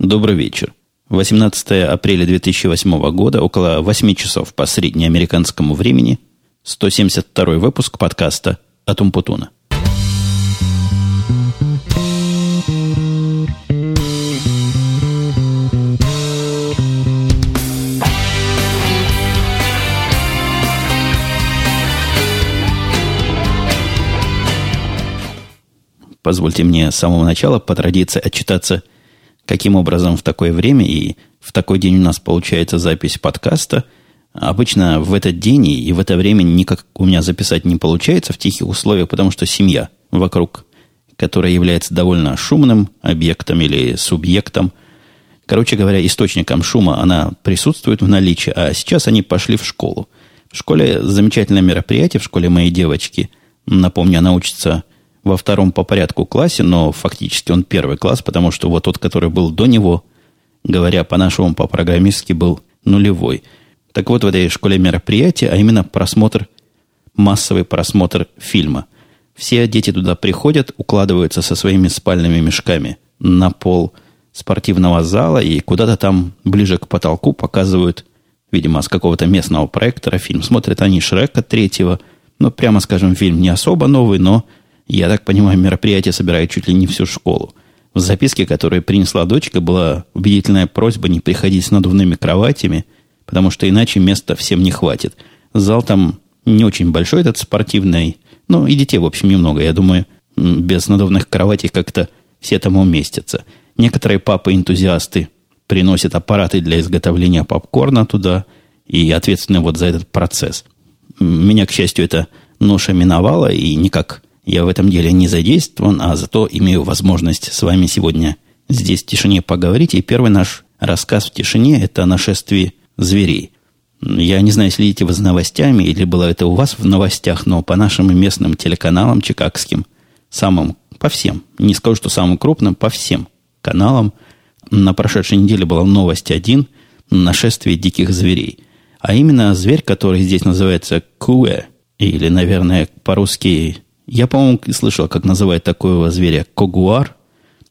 Добрый вечер. 18 апреля 2008 года, около 8 часов по среднеамериканскому времени, 172 выпуск подкаста «Атум Путуна». Позвольте мне с самого начала по традиции отчитаться каким образом в такое время и в такой день у нас получается запись подкаста. Обычно в этот день и в это время никак у меня записать не получается в тихих условиях, потому что семья вокруг, которая является довольно шумным объектом или субъектом, короче говоря, источником шума, она присутствует в наличии, а сейчас они пошли в школу. В школе замечательное мероприятие, в школе моей девочки, напомню, она учится во втором по порядку классе, но фактически он первый класс, потому что вот тот, который был до него, говоря по-нашему, по-программистски, был нулевой. Так вот, в этой школе мероприятия, а именно просмотр, массовый просмотр фильма. Все дети туда приходят, укладываются со своими спальными мешками на пол спортивного зала и куда-то там ближе к потолку показывают, видимо, с какого-то местного проектора фильм. Смотрят они Шрека третьего, ну, прямо скажем, фильм не особо новый, но я так понимаю, мероприятие собирает чуть ли не всю школу. В записке, которую принесла дочка, была убедительная просьба не приходить с надувными кроватями, потому что иначе места всем не хватит. Зал там не очень большой, этот спортивный. Ну, и детей, в общем, немного. Я думаю, без надувных кроватей как-то все там уместятся. Некоторые папы-энтузиасты приносят аппараты для изготовления попкорна туда и ответственны вот за этот процесс. Меня, к счастью, эта ноша миновала, и никак я в этом деле не задействован, а зато имею возможность с вами сегодня здесь в тишине поговорить. И первый наш рассказ в тишине – это о нашествии зверей. Я не знаю, следите вы за новостями, или было это у вас в новостях, но по нашим местным телеканалам чикагским, самым, по всем, не скажу, что самым крупным, по всем каналам, на прошедшей неделе была новость один – нашествие диких зверей. А именно зверь, который здесь называется куэ, или, наверное, по-русски я, по-моему, слышал, как называют такого зверя когуар,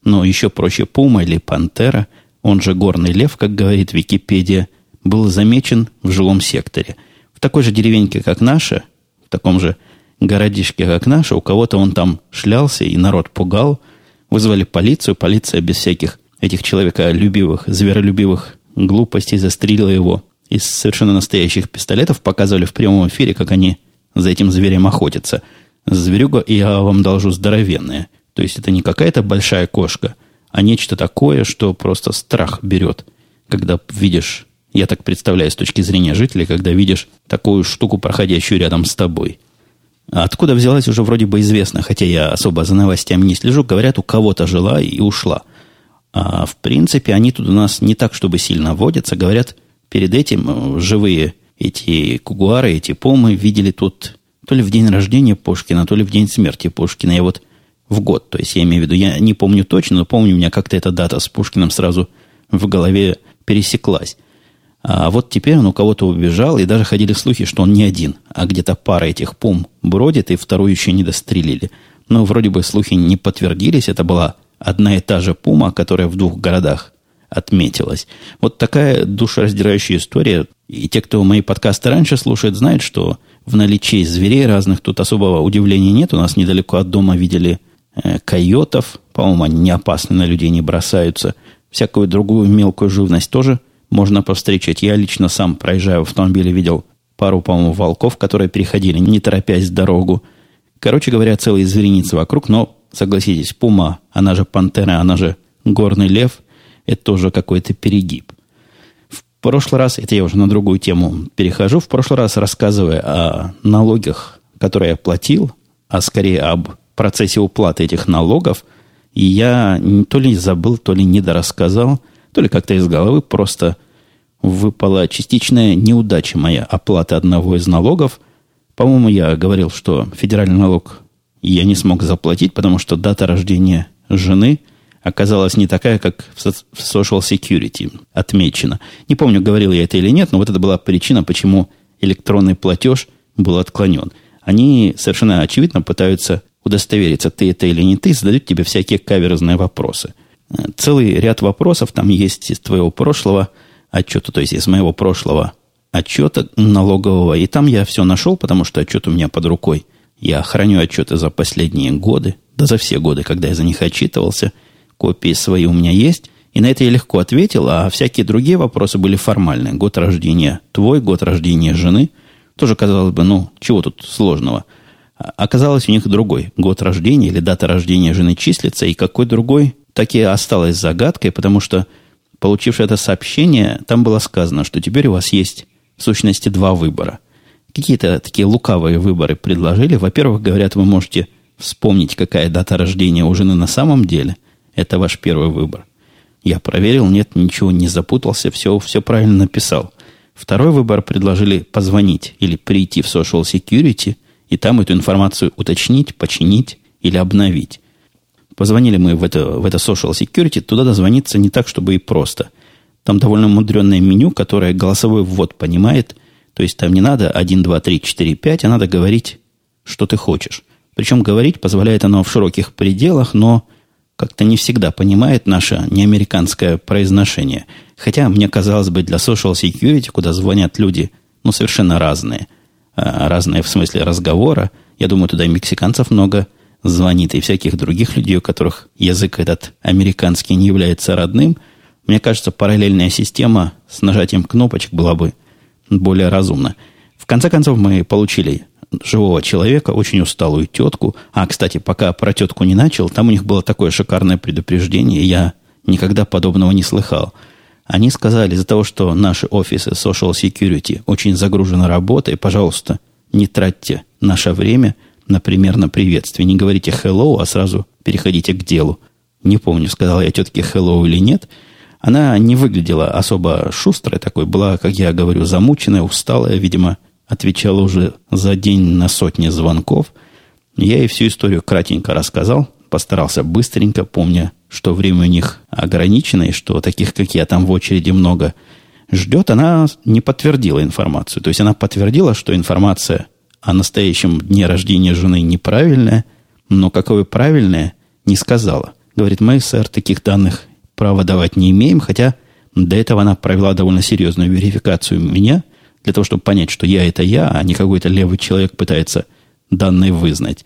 но еще проще пума или пантера, он же горный лев, как говорит Википедия, был замечен в жилом секторе. В такой же деревеньке, как наша, в таком же городишке, как наша, у кого-то он там шлялся, и народ пугал. Вызвали полицию, полиция без всяких этих человеколюбивых, зверолюбивых глупостей застрелила его из совершенно настоящих пистолетов, показывали в прямом эфире, как они за этим зверем охотятся – Зверюга, я вам должу, здоровенная. То есть это не какая-то большая кошка, а нечто такое, что просто страх берет, когда видишь, я так представляю с точки зрения жителей, когда видишь такую штуку, проходящую рядом с тобой. А откуда взялась, уже вроде бы известно, хотя я особо за новостями не слежу. Говорят, у кого-то жила и ушла. А в принципе, они тут у нас не так, чтобы сильно водятся. Говорят, перед этим э, живые эти кугуары, эти помы видели тут то ли в день рождения Пушкина, то ли в день смерти Пушкина. Я вот в год, то есть я имею в виду, я не помню точно, но помню, у меня как-то эта дата с Пушкиным сразу в голове пересеклась. А вот теперь он у кого-то убежал, и даже ходили слухи, что он не один, а где-то пара этих пум бродит, и вторую еще не дострелили. Но вроде бы слухи не подтвердились, это была одна и та же пума, которая в двух городах отметилась. Вот такая душераздирающая история. И те, кто мои подкасты раньше слушает, знают, что в наличии зверей разных тут особого удивления нет. У нас недалеко от дома видели э, койотов. По-моему, они не опасны, на людей не бросаются. Всякую другую мелкую живность тоже можно повстречать. Я лично сам, проезжая в автомобиле, видел пару, по-моему, волков, которые переходили, не торопясь дорогу. Короче говоря, целые звериницы вокруг, но, согласитесь, пума, она же пантера, она же горный лев, это тоже какой-то перегиб. В прошлый раз, это я уже на другую тему перехожу, в прошлый раз рассказывая о налогах, которые я платил, а скорее об процессе уплаты этих налогов, и я то ли забыл, то ли недорассказал, то ли как-то из головы просто выпала частичная неудача моя оплаты одного из налогов. По-моему, я говорил, что федеральный налог я не смог заплатить, потому что дата рождения жены оказалась не такая, как в Social Security отмечена. Не помню, говорил я это или нет, но вот это была причина, почему электронный платеж был отклонен. Они совершенно очевидно пытаются удостовериться, ты это или не ты, задают тебе всякие каверзные вопросы. целый ряд вопросов там есть из твоего прошлого отчета, то есть из моего прошлого отчета налогового. И там я все нашел, потому что отчет у меня под рукой. Я храню отчеты за последние годы, да за все годы, когда я за них отчитывался. Копии свои у меня есть. И на это я легко ответил, а всякие другие вопросы были формальные. Год рождения твой, год рождения жены. Тоже казалось бы, ну, чего тут сложного – Оказалось, у них другой год рождения или дата рождения жены числится, и какой другой, так и осталось загадкой, потому что, получившее это сообщение, там было сказано, что теперь у вас есть, в сущности, два выбора. Какие-то такие лукавые выборы предложили. Во-первых, говорят, вы можете вспомнить, какая дата рождения у жены на самом деле. Это ваш первый выбор. Я проверил, нет, ничего не запутался, все, все правильно написал. Второй выбор предложили позвонить или прийти в Social Security – и там эту информацию уточнить, починить или обновить. Позвонили мы в это, в это Social Security, туда дозвониться не так, чтобы и просто. Там довольно мудренное меню, которое голосовой ввод понимает. То есть там не надо 1, 2, 3, 4, 5, а надо говорить, что ты хочешь. Причем говорить позволяет оно в широких пределах, но как-то не всегда понимает наше неамериканское произношение. Хотя, мне казалось бы, для Social Security, куда звонят люди, ну, совершенно разные – Э, разные в смысле разговора. Я думаю, туда и мексиканцев много звонит, и всяких других людей, у которых язык этот американский не является родным. Мне кажется, параллельная система с нажатием кнопочек была бы более разумна. В конце концов, мы получили живого человека, очень усталую тетку. А, кстати, пока про тетку не начал, там у них было такое шикарное предупреждение, я никогда подобного не слыхал – они сказали, из-за того, что наши офисы Social Security очень загружены работой, пожалуйста, не тратьте наше время, например, на приветствие. Не говорите hello, а сразу переходите к делу. Не помню, сказал я тетке hello или нет. Она не выглядела особо шустрой такой, была, как я говорю, замученная, усталая, видимо, отвечала уже за день на сотни звонков. Я ей всю историю кратенько рассказал, постарался быстренько, помня что время у них ограничено, и что таких, как я, там в очереди много ждет, она не подтвердила информацию. То есть она подтвердила, что информация о настоящем дне рождения жены неправильная, но какое правильное, не сказала. Говорит, мы, сэр, таких данных права давать не имеем, хотя до этого она провела довольно серьезную верификацию меня, для того, чтобы понять, что я это я, а не какой-то левый человек пытается данные вызнать.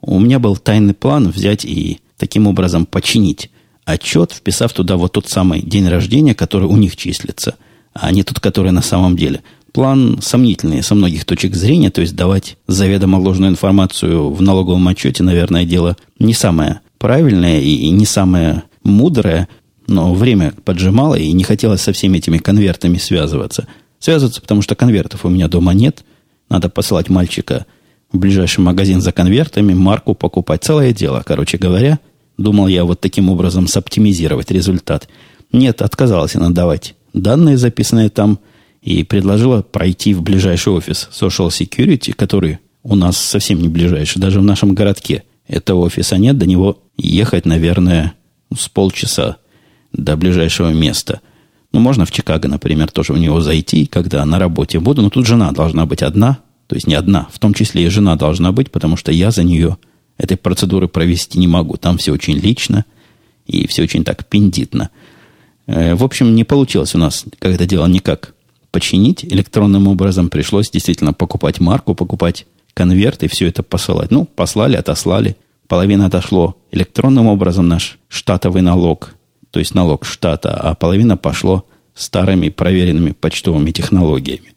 У меня был тайный план взять и таким образом починить отчет, вписав туда вот тот самый день рождения, который у них числится, а не тот, который на самом деле. План сомнительный со многих точек зрения, то есть давать заведомо ложную информацию в налоговом отчете, наверное, дело не самое правильное и не самое мудрое, но время поджимало и не хотелось со всеми этими конвертами связываться. Связываться, потому что конвертов у меня дома нет. Надо посылать мальчика в ближайший магазин за конвертами, марку покупать. Целое дело, короче говоря. Думал я вот таким образом соптимизировать результат. Нет, отказалась она давать данные, записанные там, и предложила пройти в ближайший офис Social Security, который у нас совсем не ближайший, даже в нашем городке. Этого офиса нет, до него ехать, наверное, с полчаса до ближайшего места. Ну, можно в Чикаго, например, тоже в него зайти, когда на работе буду, но тут жена должна быть одна, то есть не одна, в том числе и жена должна быть, потому что я за нее этой процедуры провести не могу. Там все очень лично и все очень так пиндитно. Э, в общем, не получилось у нас, как это дело, никак починить. Электронным образом пришлось действительно покупать марку, покупать конверт и все это посылать. Ну, послали, отослали. Половина отошло электронным образом наш штатовый налог, то есть налог штата, а половина пошло старыми проверенными почтовыми технологиями.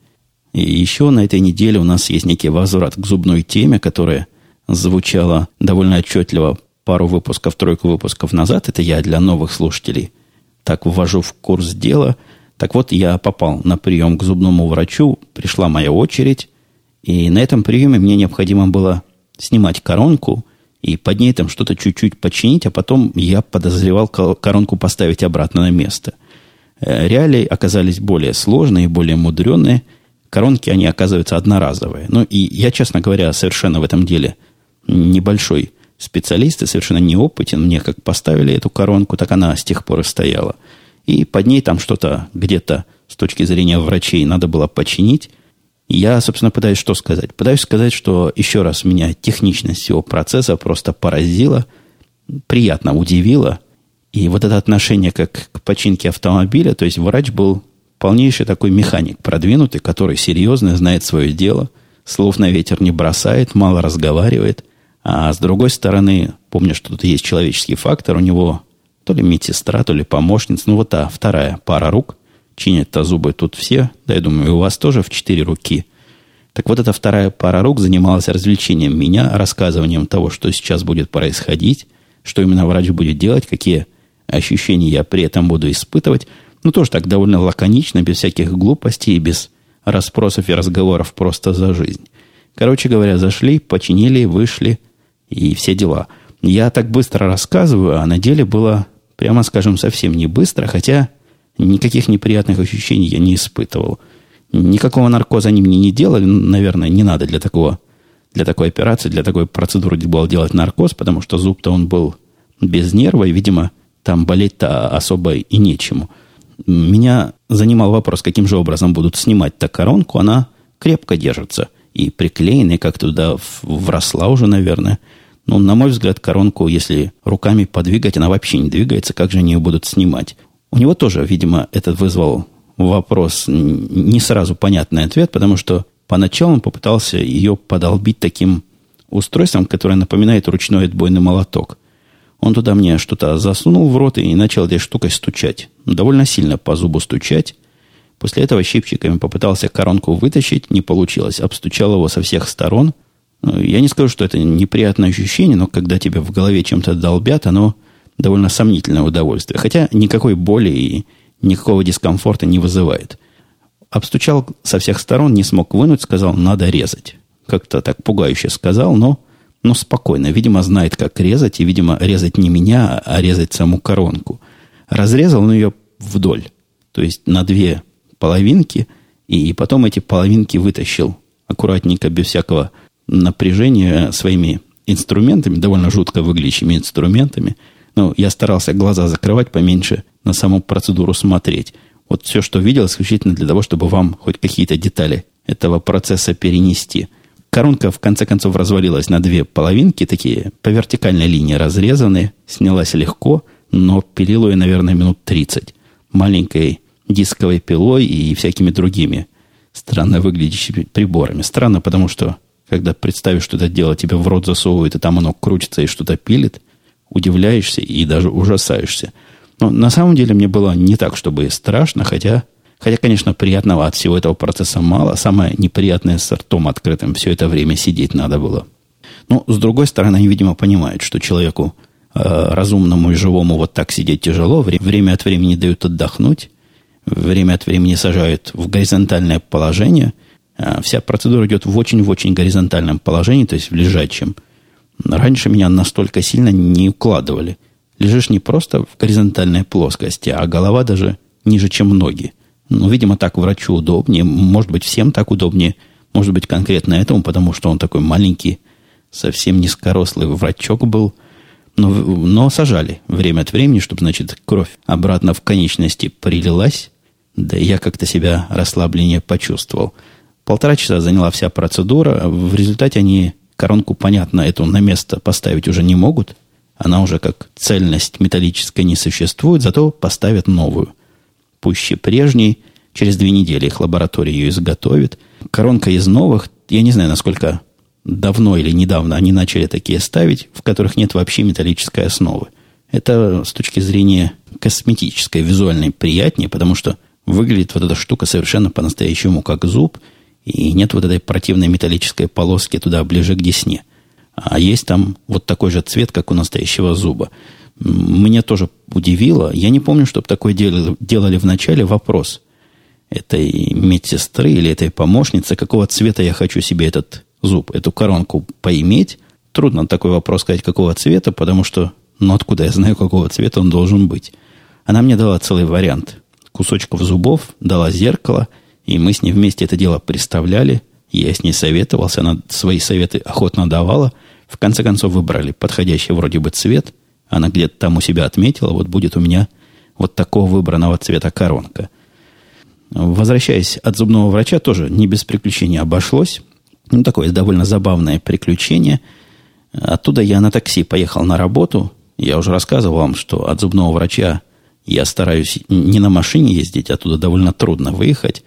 И еще на этой неделе у нас есть некий возврат к зубной теме, которая звучало довольно отчетливо пару выпусков, тройку выпусков назад. Это я для новых слушателей так ввожу в курс дела. Так вот, я попал на прием к зубному врачу, пришла моя очередь, и на этом приеме мне необходимо было снимать коронку и под ней там что-то чуть-чуть починить, а потом я подозревал коронку поставить обратно на место. Э, реалии оказались более сложные, более мудреные. Коронки, они оказываются одноразовые. Ну, и я, честно говоря, совершенно в этом деле – небольшой специалист и совершенно неопытен. Мне как поставили эту коронку, так она с тех пор и стояла. И под ней там что-то где-то с точки зрения врачей надо было починить. Я, собственно, пытаюсь что сказать? Пытаюсь сказать, что еще раз меня техничность всего процесса просто поразила, приятно удивила. И вот это отношение как к починке автомобиля, то есть врач был полнейший такой механик, продвинутый, который серьезно знает свое дело, слов на ветер не бросает, мало разговаривает. А с другой стороны, помню, что тут есть человеческий фактор, у него то ли медсестра, то ли помощница, ну вот та вторая пара рук, чинят-то зубы тут все, да я думаю, и у вас тоже в четыре руки. Так вот эта вторая пара рук занималась развлечением меня, рассказыванием того, что сейчас будет происходить, что именно врач будет делать, какие ощущения я при этом буду испытывать. Ну, тоже так довольно лаконично, без всяких глупостей, без расспросов и разговоров просто за жизнь. Короче говоря, зашли, починили, вышли и все дела. Я так быстро рассказываю, а на деле было, прямо скажем, совсем не быстро, хотя никаких неприятных ощущений я не испытывал. Никакого наркоза они мне не делали, наверное, не надо для такого, для такой операции, для такой процедуры было делать наркоз, потому что зуб-то он был без нерва, и, видимо, там болеть-то особо и нечему. Меня занимал вопрос, каким же образом будут снимать-то коронку. Она крепко держится и приклеенная, как туда вросла уже, наверное. Но, на мой взгляд, коронку, если руками подвигать, она вообще не двигается. Как же они ее будут снимать? У него тоже, видимо, этот вызвал вопрос не сразу понятный ответ, потому что поначалу он попытался ее подолбить таким устройством, которое напоминает ручной отбойный молоток. Он туда мне что-то засунул в рот и начал этой штукой стучать. Довольно сильно по зубу стучать. После этого щипчиками попытался коронку вытащить, не получилось. Обстучал его со всех сторон. Ну, я не скажу, что это неприятное ощущение, но когда тебе в голове чем-то долбят, оно довольно сомнительное удовольствие. Хотя никакой боли и никакого дискомфорта не вызывает. Обстучал со всех сторон, не смог вынуть, сказал, надо резать. Как-то так пугающе сказал, но но спокойно. Видимо, знает, как резать, и, видимо, резать не меня, а резать саму коронку. Разрезал он ее вдоль, то есть на две половинки, и потом эти половинки вытащил аккуратненько, без всякого напряжения, своими инструментами, довольно жутко выглядящими инструментами. Ну, я старался глаза закрывать поменьше, на саму процедуру смотреть. Вот все, что видел, исключительно для того, чтобы вам хоть какие-то детали этого процесса перенести – Коронка, в конце концов, развалилась на две половинки, такие по вертикальной линии разрезанные, снялась легко, но пилило ее, наверное, минут 30. Маленькой дисковой пилой и всякими другими странно выглядящими приборами. Странно, потому что, когда представишь, что это дело тебе в рот засовывают, и там оно крутится и что-то пилит, удивляешься и даже ужасаешься. Но на самом деле мне было не так, чтобы страшно, хотя Хотя, конечно, приятного от всего этого процесса мало. Самое неприятное с ртом открытым все это время сидеть надо было. Но, с другой стороны, они, видимо, понимают, что человеку э, разумному и живому вот так сидеть тяжело. Время от времени дают отдохнуть. Время от времени сажают в горизонтальное положение. Э, вся процедура идет в очень-в очень горизонтальном положении, то есть в лежачем. Раньше меня настолько сильно не укладывали. Лежишь не просто в горизонтальной плоскости, а голова даже ниже, чем ноги. Ну, видимо, так врачу удобнее. Может быть, всем так удобнее. Может быть, конкретно этому, потому что он такой маленький, совсем низкорослый врачок был. Но, но сажали время от времени, чтобы, значит, кровь обратно в конечности прилилась. Да и я как-то себя расслабленнее почувствовал. Полтора часа заняла вся процедура. В результате они коронку, понятно, эту на место поставить уже не могут. Она уже как цельность металлическая не существует, зато поставят новую – пуще прежней. Через две недели их лаборатория ее изготовит. Коронка из новых, я не знаю, насколько давно или недавно они начали такие ставить, в которых нет вообще металлической основы. Это с точки зрения косметической, визуальной приятнее, потому что выглядит вот эта штука совершенно по-настоящему как зуб, и нет вот этой противной металлической полоски туда ближе к десне. А есть там вот такой же цвет, как у настоящего зуба меня тоже удивило. Я не помню, чтобы такое делали, делали в начале. Вопрос этой медсестры или этой помощницы, какого цвета я хочу себе этот зуб, эту коронку поиметь. Трудно такой вопрос сказать, какого цвета, потому что, ну, откуда я знаю, какого цвета он должен быть. Она мне дала целый вариант кусочков зубов, дала зеркало, и мы с ней вместе это дело представляли. Я с ней советовался, она свои советы охотно давала. В конце концов выбрали подходящий вроде бы цвет – она где-то там у себя отметила, вот будет у меня вот такого выбранного цвета коронка. Возвращаясь от зубного врача, тоже не без приключений обошлось. Ну, такое довольно забавное приключение. Оттуда я на такси поехал на работу. Я уже рассказывал вам, что от зубного врача я стараюсь не на машине ездить, оттуда довольно трудно выехать,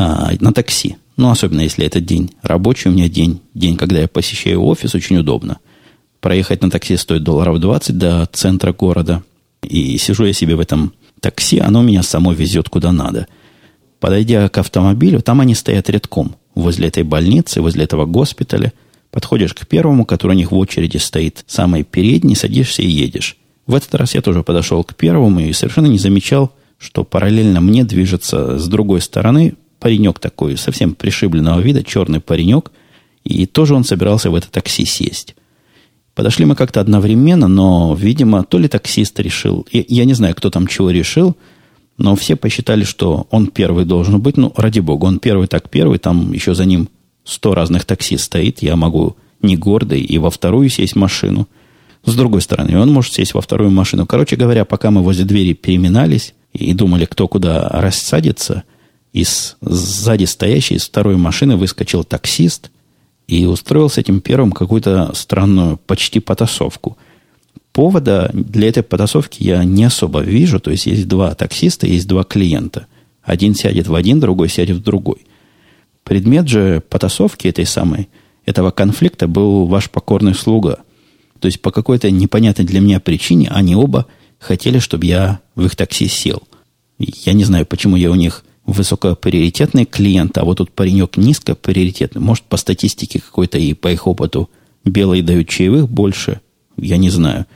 а на такси. Ну, особенно если это день рабочий у меня день, день, когда я посещаю офис, очень удобно. Проехать на такси стоит долларов 20 до центра города. И сижу я себе в этом такси, оно меня само везет куда надо. Подойдя к автомобилю, там они стоят редком. Возле этой больницы, возле этого госпиталя. Подходишь к первому, который у них в очереди стоит, самый передний, садишься и едешь. В этот раз я тоже подошел к первому и совершенно не замечал, что параллельно мне движется с другой стороны паренек такой, совсем пришибленного вида, черный паренек, и тоже он собирался в это такси сесть. Подошли мы как-то одновременно, но, видимо, то ли таксист решил, я, я не знаю, кто там чего решил, но все посчитали, что он первый должен быть. Ну, ради бога, он первый так первый, там еще за ним сто разных такси стоит, я могу не гордый и во вторую сесть машину. С другой стороны, он может сесть во вторую машину. Короче говоря, пока мы возле двери переминались и думали, кто куда рассадится, из сзади стоящей, из второй машины выскочил таксист и устроил с этим первым какую-то странную почти потасовку. Повода для этой потасовки я не особо вижу. То есть, есть два таксиста, есть два клиента. Один сядет в один, другой сядет в другой. Предмет же потасовки этой самой, этого конфликта был ваш покорный слуга. То есть, по какой-то непонятной для меня причине они оба хотели, чтобы я в их такси сел. Я не знаю, почему я у них высокоприоритетный клиент, а вот тут паренек низкоприоритетный. Может, по статистике какой-то и по их опыту белые дают чаевых больше, я не знаю.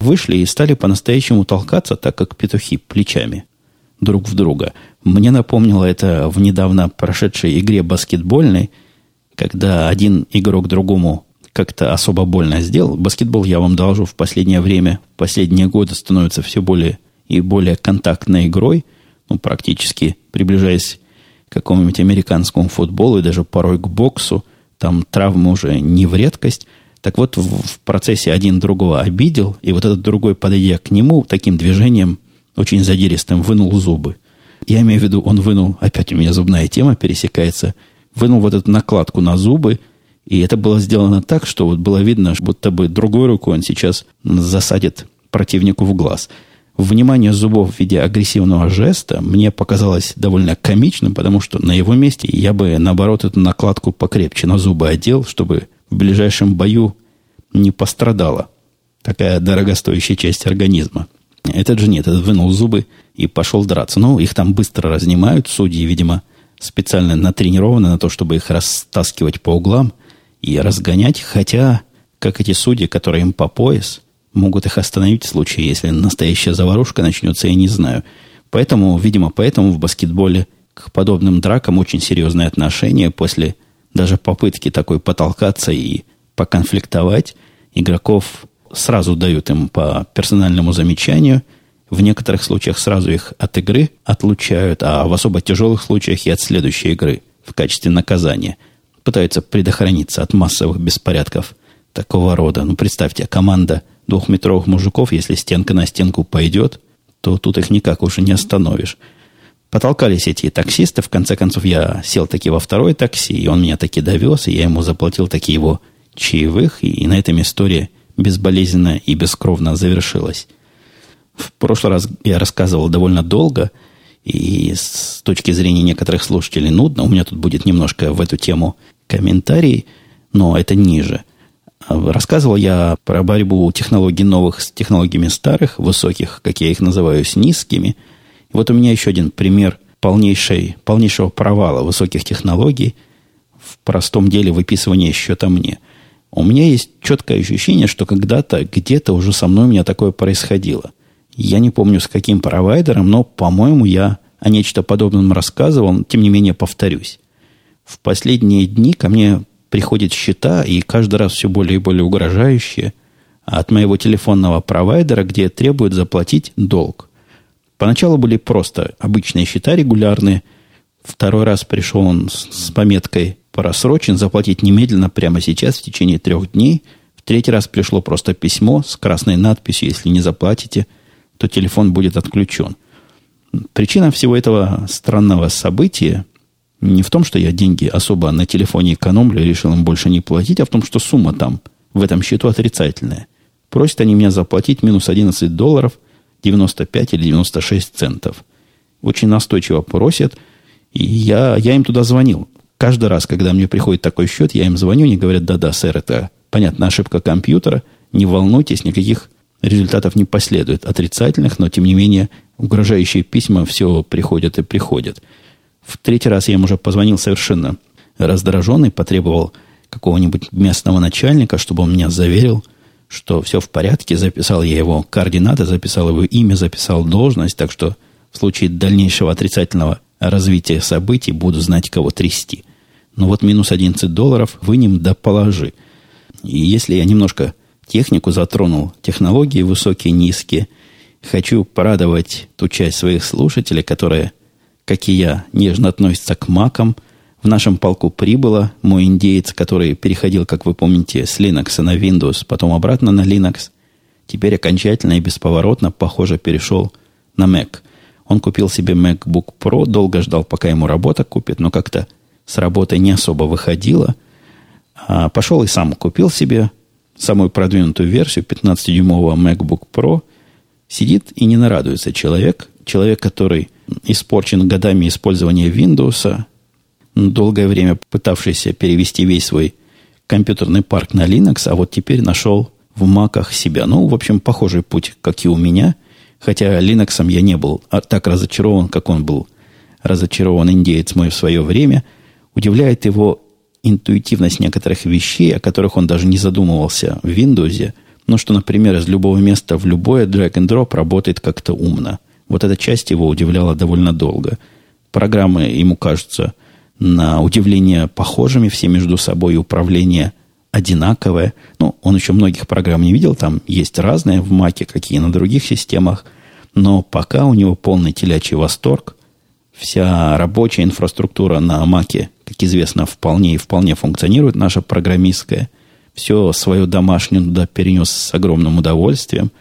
Вышли и стали по-настоящему толкаться, так как петухи, плечами друг в друга. Мне напомнило это в недавно прошедшей игре баскетбольной, когда один игрок другому как-то особо больно сделал. Баскетбол, я вам должу, в последнее время, последние годы становится все более и более контактной игрой – ну, практически приближаясь к какому-нибудь американскому футболу и даже порой к боксу, там травмы уже не в редкость. Так вот, в, в процессе один другого обидел, и вот этот другой, подойдя к нему, таким движением, очень задиристым, вынул зубы. Я имею в виду, он вынул, опять у меня зубная тема пересекается, вынул вот эту накладку на зубы, и это было сделано так, что вот было видно, будто бы другой рукой он сейчас засадит противнику в глаз – внимание зубов в виде агрессивного жеста мне показалось довольно комичным, потому что на его месте я бы, наоборот, эту накладку покрепче на зубы одел, чтобы в ближайшем бою не пострадала такая дорогостоящая часть организма. Этот же нет, этот вынул зубы и пошел драться. Ну, их там быстро разнимают, судьи, видимо, специально натренированы на то, чтобы их растаскивать по углам и разгонять, хотя, как эти судьи, которые им по пояс – могут их остановить в случае, если настоящая заварушка начнется, я не знаю. Поэтому, видимо, поэтому в баскетболе к подобным дракам очень серьезное отношение после даже попытки такой потолкаться и поконфликтовать. Игроков сразу дают им по персональному замечанию. В некоторых случаях сразу их от игры отлучают, а в особо тяжелых случаях и от следующей игры в качестве наказания. Пытаются предохраниться от массовых беспорядков такого рода. Ну, представьте, команда – двухметровых мужиков, если стенка на стенку пойдет, то тут их никак уже не остановишь. Потолкались эти таксисты, в конце концов я сел таки во второй такси, и он меня таки довез, и я ему заплатил таки его чаевых, и на этом история безболезненно и бескровно завершилась. В прошлый раз я рассказывал довольно долго, и с точки зрения некоторых слушателей нудно. У меня тут будет немножко в эту тему комментарий, но это ниже. Рассказывал я про борьбу технологий новых с технологиями старых, высоких, как я их называю, с низкими. Вот у меня еще один пример полнейшей, полнейшего провала высоких технологий в простом деле выписывания счета мне. У меня есть четкое ощущение, что когда-то, где-то уже со мной у меня такое происходило. Я не помню, с каким провайдером, но, по-моему, я о нечто подобном рассказывал, тем не менее повторюсь. В последние дни ко мне приходят счета, и каждый раз все более и более угрожающие, от моего телефонного провайдера, где требуют заплатить долг. Поначалу были просто обычные счета регулярные. Второй раз пришел он с, с пометкой «Просрочен, заплатить немедленно прямо сейчас в течение трех дней». В третий раз пришло просто письмо с красной надписью «Если не заплатите, то телефон будет отключен». Причина всего этого странного события – не в том, что я деньги особо на телефоне экономлю и решил им больше не платить, а в том, что сумма там в этом счету отрицательная. Просят они меня заплатить минус 11 долларов 95 или 96 центов. Очень настойчиво просят. И я, я им туда звонил. Каждый раз, когда мне приходит такой счет, я им звоню, они говорят, да-да, сэр, это, понятно, ошибка компьютера, не волнуйтесь, никаких результатов не последует, отрицательных, но, тем не менее, угрожающие письма все приходят и приходят. В третий раз я им уже позвонил совершенно раздраженный, потребовал какого-нибудь местного начальника, чтобы он меня заверил, что все в порядке. Записал я его координаты, записал его имя, записал должность, так что в случае дальнейшего отрицательного развития событий буду знать, кого трясти. Но вот минус 11 долларов вынем да положи. И если я немножко технику затронул, технологии высокие, низкие, хочу порадовать ту часть своих слушателей, которые, как и я, нежно относятся к макам – в нашем полку прибыло мой индеец, который переходил, как вы помните, с Linux на Windows, потом обратно на Linux. Теперь окончательно и бесповоротно, похоже, перешел на Mac. Он купил себе MacBook Pro, долго ждал, пока ему работа купит, но как-то с работы не особо выходило. А пошел и сам купил себе самую продвинутую версию 15-дюймового MacBook Pro. Сидит и не нарадуется человек. Человек, который испорчен годами использования Windows, долгое время пытавшийся перевести весь свой компьютерный парк на Linux, а вот теперь нашел в маках себя. Ну, в общем, похожий путь, как и у меня. Хотя Linux я не был так разочарован, как он был разочарован индеец мой в свое время. Удивляет его интуитивность некоторых вещей, о которых он даже не задумывался в Windows. Ну, что, например, из любого места в любое drag and drop работает как-то умно. Вот эта часть его удивляла довольно долго. Программы ему кажутся на удивление похожими все между собой, управление одинаковое. Ну, он еще многих программ не видел, там есть разные в Маке, какие на других системах, но пока у него полный телячий восторг. Вся рабочая инфраструктура на Маке, как известно, вполне и вполне функционирует, наша программистская. Все свою домашнюю туда перенес с огромным удовольствием,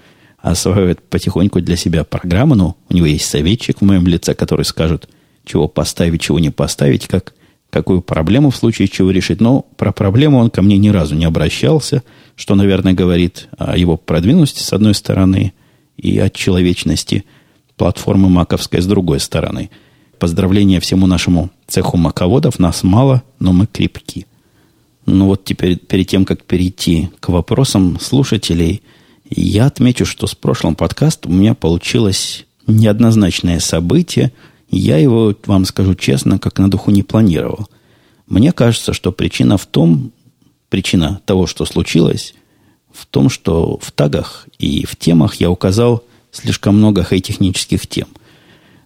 осваивает потихоньку для себя программу. Ну, у него есть советчик в моем лице, который скажет – чего поставить, чего не поставить, как, какую проблему в случае чего решить. Но про проблему он ко мне ни разу не обращался, что, наверное, говорит о его продвинутости с одной стороны и о человечности платформы маковской с другой стороны. Поздравления всему нашему цеху маководов. Нас мало, но мы крепки. Ну вот теперь, перед тем, как перейти к вопросам слушателей, я отмечу, что с прошлым подкастом у меня получилось неоднозначное событие – я его, вам скажу честно, как на духу не планировал. Мне кажется, что причина в том, причина того, что случилось, в том, что в тагах и в темах я указал слишком много хай-технических тем.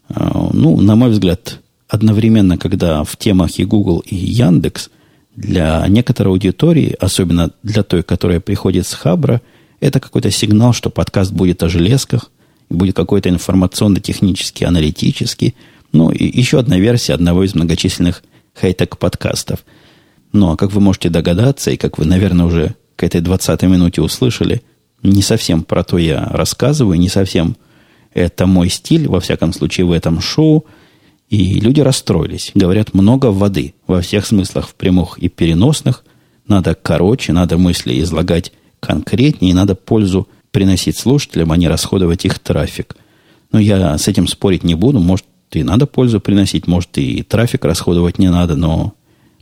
А, ну, на мой взгляд, одновременно, когда в темах и Google, и Яндекс, для некоторой аудитории, особенно для той, которая приходит с Хабра, это какой-то сигнал, что подкаст будет о железках, будет какой-то информационно-технический, аналитический – ну, и еще одна версия одного из многочисленных хай-тек подкастов. Ну, а как вы можете догадаться, и как вы, наверное, уже к этой 20 минуте услышали, не совсем про то я рассказываю, не совсем это мой стиль, во всяком случае, в этом шоу. И люди расстроились. Говорят, много воды во всех смыслах, в прямых и переносных. Надо короче, надо мысли излагать конкретнее, и надо пользу приносить слушателям, а не расходовать их трафик. Но я с этим спорить не буду. Может, и надо пользу приносить, может, и трафик расходовать не надо, но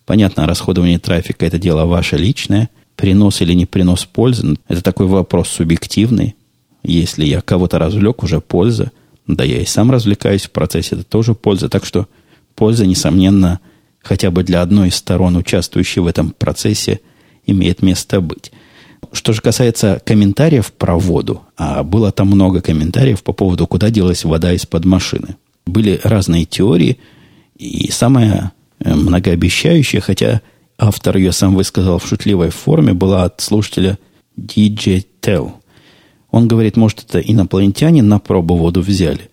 понятно, расходование трафика – это дело ваше личное. Принос или не принос пользы – это такой вопрос субъективный. Если я кого-то развлек, уже польза. Да я и сам развлекаюсь в процессе, это тоже польза. Так что польза, несомненно, хотя бы для одной из сторон, участвующей в этом процессе, имеет место быть. Что же касается комментариев про воду, а было там много комментариев по поводу, куда делась вода из-под машины – были разные теории, и самая э, многообещающая, хотя автор ее сам высказал в шутливой форме, была от слушателя DJ Tell. Он говорит, может, это инопланетяне на пробу воду взяли.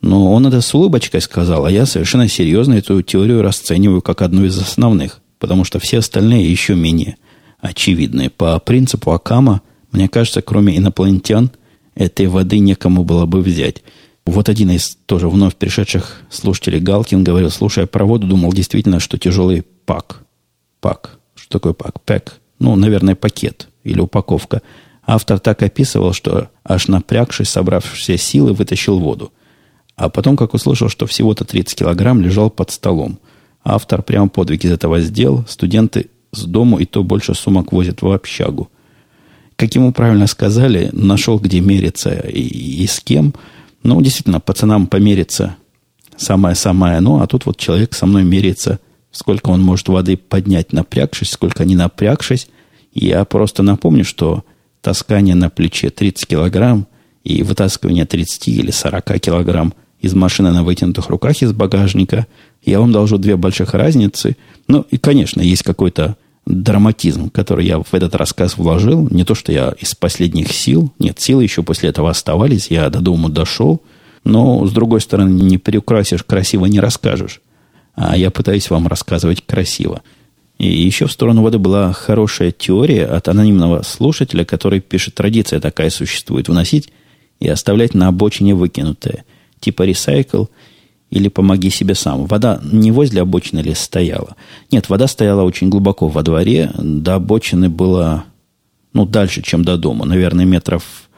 Но он это с улыбочкой сказал, а я совершенно серьезно эту теорию расцениваю как одну из основных, потому что все остальные еще менее очевидные. По принципу Акама, мне кажется, кроме инопланетян, этой воды некому было бы взять. Вот один из тоже вновь пришедших слушателей Галкин говорил, слушая про воду, думал действительно, что тяжелый пак. Пак. Что такое пак? Пэк. Ну, наверное, пакет или упаковка. Автор так описывал, что аж напрягшись, собрав все силы, вытащил воду. А потом, как услышал, что всего-то 30 килограмм лежал под столом. Автор прямо подвиг из этого сделал. Студенты с дому и то больше сумок возят в общагу. Как ему правильно сказали, нашел, где мериться и, и с кем. Ну, действительно, пацанам помериться самое-самое оно, а тут вот человек со мной меряется, сколько он может воды поднять, напрягшись, сколько не напрягшись. Я просто напомню, что таскание на плече 30 килограмм и вытаскивание 30 или 40 килограмм из машины на вытянутых руках из багажника, я вам должу две больших разницы. Ну, и, конечно, есть какой-то драматизм, который я в этот рассказ вложил. Не то, что я из последних сил. Нет, силы еще после этого оставались. Я до дома дошел. Но, с другой стороны, не приукрасишь, красиво не расскажешь. А я пытаюсь вам рассказывать красиво. И еще в сторону воды была хорошая теория от анонимного слушателя, который пишет, традиция такая существует, вносить и оставлять на обочине выкинутое. Типа ресайкл или помоги себе сам. Вода не возле обочины ли стояла? Нет, вода стояла очень глубоко во дворе. До обочины было, ну, дальше, чем до дома. Наверное, метров,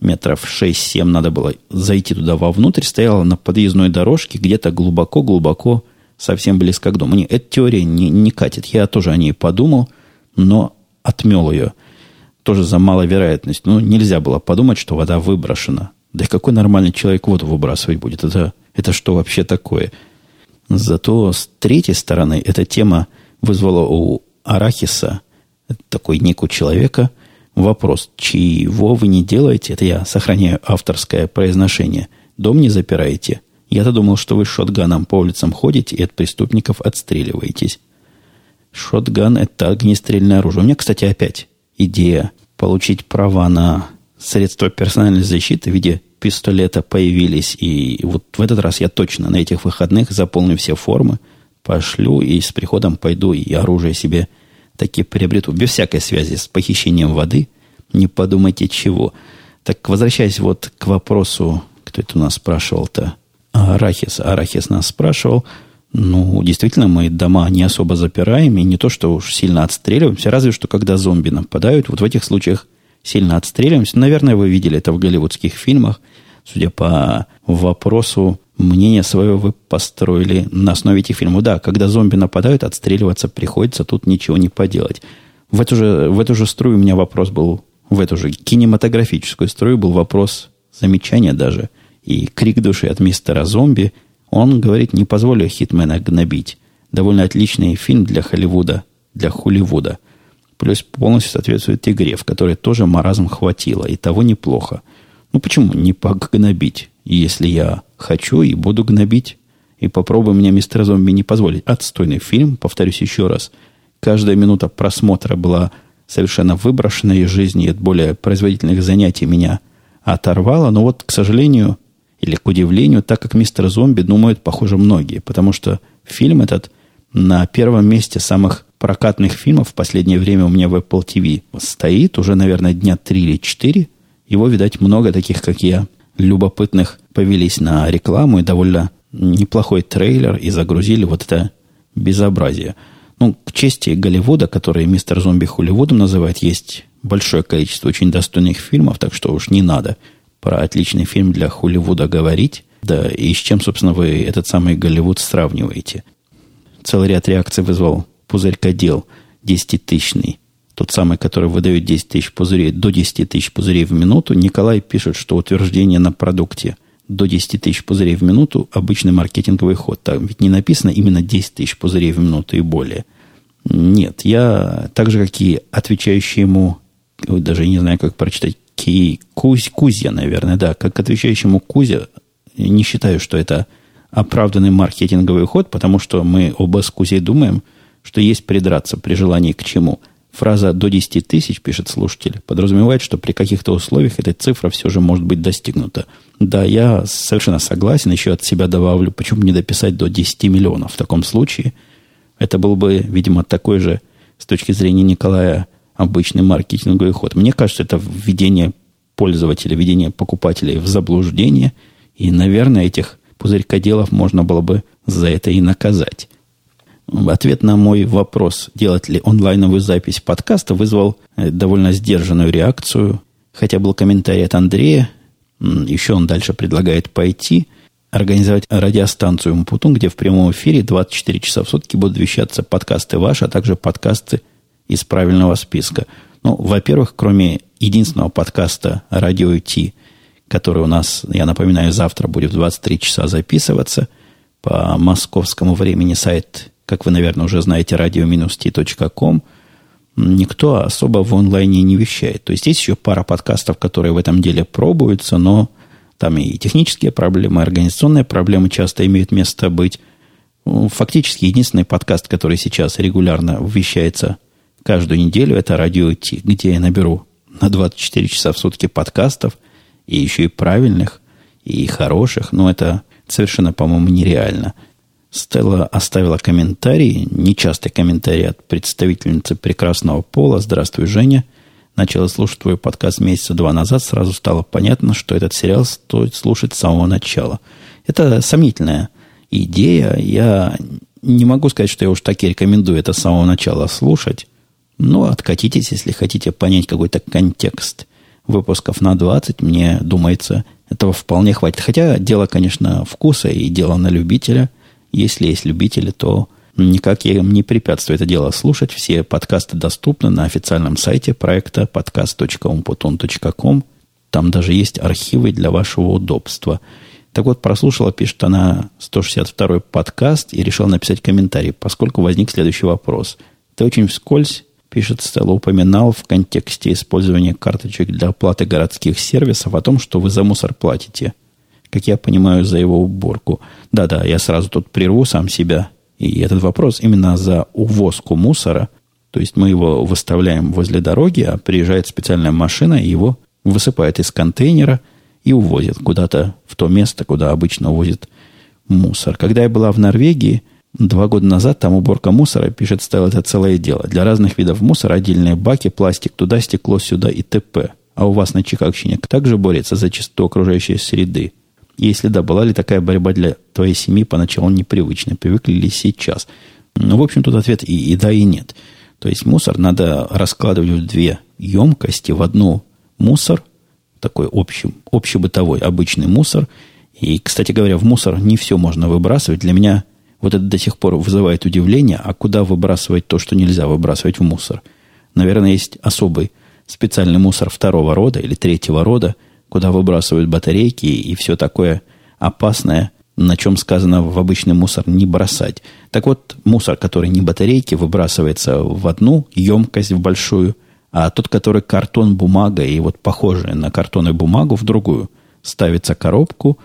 метров 6-7 надо было зайти туда вовнутрь. Стояла на подъездной дорожке, где-то глубоко-глубоко, совсем близко к дому. Не, эта теория не, не катит. Я тоже о ней подумал, но отмел ее. Тоже за маловероятность. Ну, нельзя было подумать, что вода выброшена. Да и какой нормальный человек воду выбрасывать будет? Это это что вообще такое? Зато с третьей стороны эта тема вызвала у Арахиса, такой ник у человека, вопрос, чего вы не делаете, это я сохраняю авторское произношение, дом не запираете. Я-то думал, что вы шотганом по улицам ходите и от преступников отстреливаетесь. Шотган – это огнестрельное оружие. У меня, кстати, опять идея получить права на средства персональной защиты в виде пистолета появились. И вот в этот раз я точно на этих выходных заполню все формы, пошлю и с приходом пойду и оружие себе таки приобрету. Без всякой связи с похищением воды. Не подумайте чего. Так, возвращаясь вот к вопросу, кто это у нас спрашивал-то? Арахис. Арахис нас спрашивал. Ну, действительно, мы дома не особо запираем, и не то, что уж сильно отстреливаемся, разве что когда зомби нападают. Вот в этих случаях сильно отстреливаемся. Наверное, вы видели это в голливудских фильмах. Судя по вопросу, мнение свое вы построили на основе этих фильмов. Да, когда зомби нападают, отстреливаться приходится, тут ничего не поделать. В эту же, в эту же струю у меня вопрос был, в эту же кинематографическую струю был вопрос, замечание даже, и крик души от мистера зомби. Он говорит, не позволю Хитмена гнобить. Довольно отличный фильм для Холливуда, для Холливуда – Плюс полностью соответствует игре, в которой тоже маразм хватило. И того неплохо. Ну почему не погнобить? Если я хочу и буду гнобить, и попробую мне мистер зомби не позволить. Отстойный фильм, повторюсь еще раз. Каждая минута просмотра была совершенно выброшена из жизни, от более производительных занятий меня оторвала. Но вот, к сожалению, или к удивлению, так как мистер зомби думают, похоже, многие. Потому что фильм этот на первом месте самых прокатных фильмов в последнее время у меня в Apple TV стоит уже, наверное, дня три или четыре. Его, видать, много таких, как я, любопытных повелись на рекламу и довольно неплохой трейлер и загрузили вот это безобразие. Ну, к чести Голливуда, который мистер Зомби Холливудом называет, есть большое количество очень достойных фильмов, так что уж не надо про отличный фильм для Холливуда говорить. Да, и с чем, собственно, вы этот самый Голливуд сравниваете? Целый ряд реакций вызвал пузырькодел 10-тысячный, тот самый, который выдает 10 тысяч пузырей, до 10 тысяч пузырей в минуту, Николай пишет, что утверждение на продукте до 10 тысяч пузырей в минуту – обычный маркетинговый ход. Там ведь не написано именно 10 тысяч пузырей в минуту и более. Нет, я так же, как и отвечающий ему, даже не знаю, как прочитать, Ки, Кузь, Кузя, наверное, да, как отвечающему Кузя, не считаю, что это оправданный маркетинговый ход, потому что мы оба с Кузей думаем – что есть придраться при желании к чему. Фраза «до 10 тысяч», пишет слушатель, подразумевает, что при каких-то условиях эта цифра все же может быть достигнута. Да, я совершенно согласен, еще от себя добавлю, почему не дописать до 10 миллионов в таком случае. Это был бы, видимо, такой же, с точки зрения Николая, обычный маркетинговый ход. Мне кажется, это введение пользователя, введение покупателей в заблуждение, и, наверное, этих пузырькоделов можно было бы за это и наказать. Ответ на мой вопрос, делать ли онлайновую запись подкаста, вызвал э, довольно сдержанную реакцию. Хотя был комментарий от Андрея, еще он дальше предлагает пойти, организовать радиостанцию Умпутун, где в прямом эфире 24 часа в сутки будут вещаться подкасты ваши, а также подкасты из правильного списка. Ну, во-первых, кроме единственного подкаста «Радио Ти», который у нас, я напоминаю, завтра будет в 23 часа записываться по московскому времени сайт, как вы, наверное, уже знаете, radio-t.com, никто особо в онлайне не вещает. То есть есть еще пара подкастов, которые в этом деле пробуются, но там и технические проблемы, и организационные проблемы часто имеют место быть. Фактически единственный подкаст, который сейчас регулярно вещается каждую неделю, это «Радио Ти», где я наберу на 24 часа в сутки подкастов, и еще и правильных, и хороших, но это совершенно, по-моему, нереально. Стелла оставила комментарий, нечастый комментарий от представительницы прекрасного пола. Здравствуй, Женя. Начала слушать твой подкаст месяца два назад, сразу стало понятно, что этот сериал стоит слушать с самого начала. Это сомнительная идея. Я не могу сказать, что я уж таки рекомендую это с самого начала слушать. Но откатитесь, если хотите понять какой-то контекст выпусков на 20, мне думается, этого вполне хватит. Хотя дело, конечно, вкуса и дело на любителя. Если есть любители, то никак я им не препятствую это дело слушать. Все подкасты доступны на официальном сайте проекта podcast.umputun.com. Там даже есть архивы для вашего удобства. Так вот, прослушала, пишет она 162-й подкаст и решила написать комментарий, поскольку возник следующий вопрос. Ты очень вскользь пишет Стелла, упоминал в контексте использования карточек для оплаты городских сервисов о том, что вы за мусор платите. Как я понимаю, за его уборку. Да-да, я сразу тут прерву сам себя. И этот вопрос именно за увозку мусора. То есть мы его выставляем возле дороги, а приезжает специальная машина и его высыпает из контейнера и увозит куда-то в то место, куда обычно увозит мусор. Когда я была в Норвегии – Два года назад там уборка мусора, пишет Стелл, это целое дело. Для разных видов мусора отдельные баки, пластик туда, стекло сюда и т.п. А у вас на Чикагщине также борется за чистоту окружающей среды? Если да, была ли такая борьба для твоей семьи поначалу непривычной? Привыкли ли сейчас? Ну, в общем, тут ответ и, и да, и нет. То есть мусор надо раскладывать в две емкости. В одну мусор, такой общий, общебытовой, обычный мусор. И, кстати говоря, в мусор не все можно выбрасывать. Для меня вот это до сих пор вызывает удивление, а куда выбрасывать то, что нельзя выбрасывать в мусор? Наверное, есть особый специальный мусор второго рода или третьего рода, куда выбрасывают батарейки и все такое опасное, на чем сказано в обычный мусор не бросать. Так вот, мусор, который не батарейки, выбрасывается в одну емкость, в большую, а тот, который картон, бумага и вот похожий на картон и бумагу в другую, ставится коробку.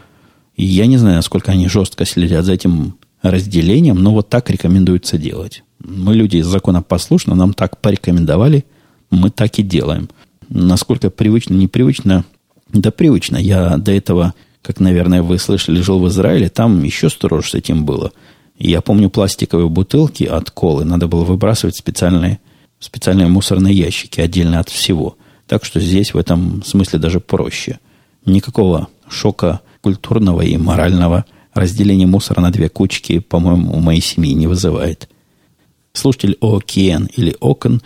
И я не знаю, насколько они жестко следят за этим разделением, но вот так рекомендуется делать. Мы люди законопослушны, нам так порекомендовали, мы так и делаем. Насколько привычно, непривычно, да привычно. Я до этого, как, наверное, вы слышали, жил в Израиле, там еще строже с этим было. Я помню пластиковые бутылки от колы, надо было выбрасывать специальные, специальные мусорные ящики отдельно от всего. Так что здесь в этом смысле даже проще. Никакого шока культурного и морального – разделение мусора на две кучки, по-моему, у моей семьи не вызывает. Слушатель ОКН или ОКН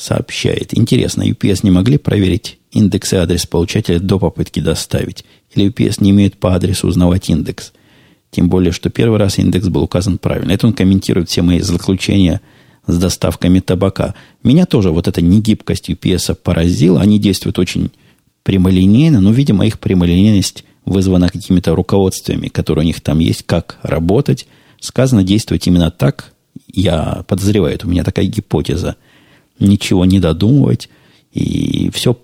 сообщает. Интересно, UPS не могли проверить индекс и адрес получателя до попытки доставить? Или UPS не имеет по адресу узнавать индекс? Тем более, что первый раз индекс был указан правильно. Это он комментирует все мои злоключения с доставками табака. Меня тоже вот эта негибкость UPS поразила. Они действуют очень прямолинейно, но, видимо, их прямолинейность вызвана какими-то руководствами, которые у них там есть, как работать. Сказано действовать именно так. Я подозреваю, это у меня такая гипотеза. Ничего не додумывать и все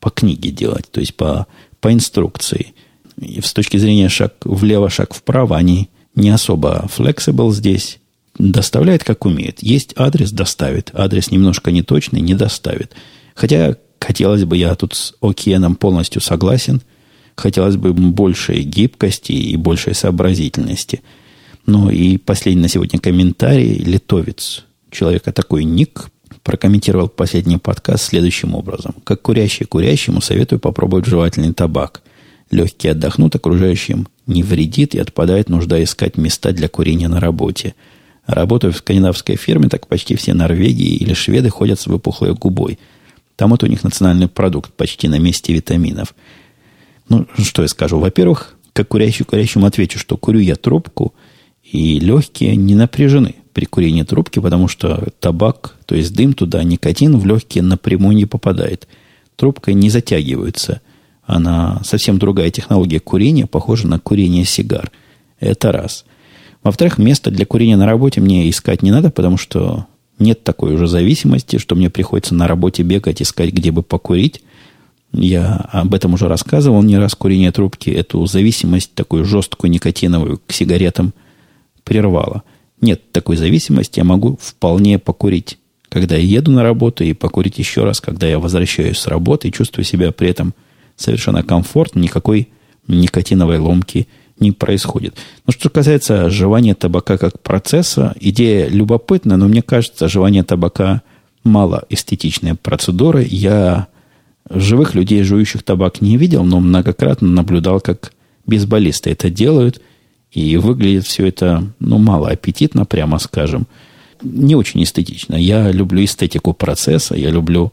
по книге делать, то есть по, по инструкции. И с точки зрения шаг влево, шаг вправо, они не особо flexible здесь. Доставляет, как умеет. Есть адрес, доставит. Адрес немножко неточный, не доставит. Хотя, хотелось бы, я тут с Океаном полностью согласен – хотелось бы большей гибкости и большей сообразительности. Ну и последний на сегодня комментарий. Литовец, человека такой ник, прокомментировал последний подкаст следующим образом. Как курящий курящему советую попробовать жевательный табак. Легкие отдохнут, окружающим не вредит и отпадает нужда искать места для курения на работе. Работаю в скандинавской фирме, так почти все Норвегии или шведы ходят с выпухлой губой. Там это у них национальный продукт, почти на месте витаминов. Ну, что я скажу? Во-первых, как курящий курящему отвечу, что курю я трубку, и легкие не напряжены при курении трубки, потому что табак, то есть дым туда, никотин в легкие напрямую не попадает. Трубка не затягивается. Она совсем другая технология курения, похожа на курение сигар. Это раз. Во-вторых, место для курения на работе мне искать не надо, потому что нет такой уже зависимости, что мне приходится на работе бегать, искать, где бы покурить. Я об этом уже рассказывал не раз. Курение трубки эту зависимость, такую жесткую никотиновую к сигаретам прервало – нет такой зависимости, я могу вполне покурить, когда я еду на работу, и покурить еще раз, когда я возвращаюсь с работы, и чувствую себя при этом совершенно комфортно, никакой никотиновой ломки не происходит. Но что касается жевания табака как процесса, идея любопытная, но мне кажется, жевание табака мало эстетичная процедура. Я живых людей, жующих табак, не видел, но многократно наблюдал, как бейсболисты это делают – и выглядит все это, ну, мало аппетитно, прямо скажем. Не очень эстетично. Я люблю эстетику процесса, я люблю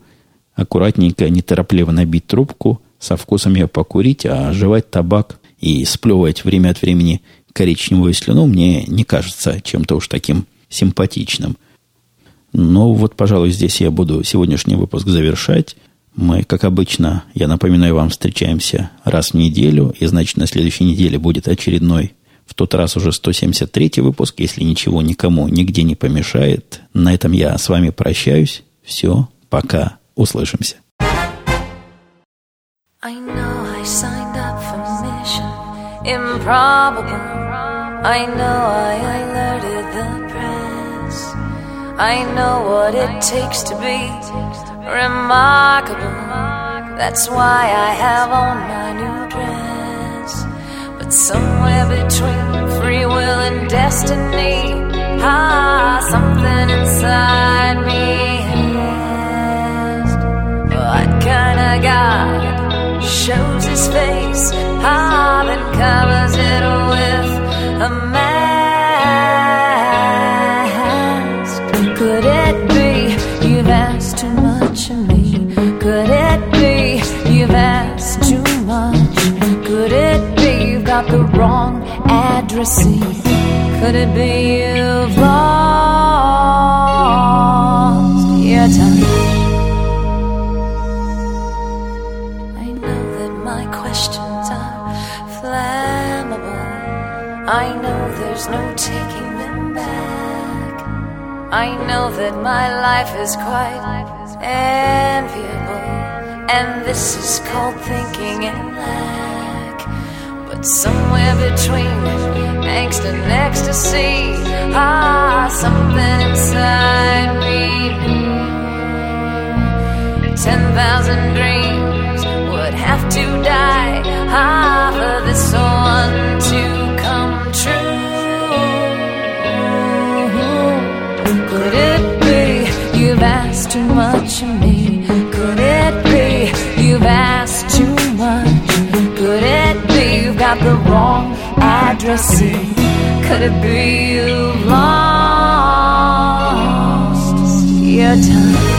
аккуратненько, неторопливо набить трубку, со вкусом ее покурить, а жевать табак и сплевывать время от времени коричневую слюну мне не кажется чем-то уж таким симпатичным. Но вот, пожалуй, здесь я буду сегодняшний выпуск завершать. Мы, как обычно, я напоминаю вам, встречаемся раз в неделю, и, значит, на следующей неделе будет очередной в тот раз уже 173 выпуск, если ничего никому нигде не помешает. На этом я с вами прощаюсь. Все, пока, услышимся. I know I signed up for mission improbable. I know I alerted the press. I know what it takes to be remarkable. That's why I have on my new dress. Somewhere between free will and destiny, ah, something inside me asked, What kind of God shows his face, ah, then covers it with a mask? Could it be you've lost your time? I know that my questions are flammable. I know there's no taking them back. I know that my life is quite enviable. And this is called thinking in lack. Somewhere between angst and ecstasy, ah, something inside me. Ten thousand dreams would have to die, ah, for this one to come true. Could it be you've asked too much of me? Got the wrong address. Could it be you've lost your time?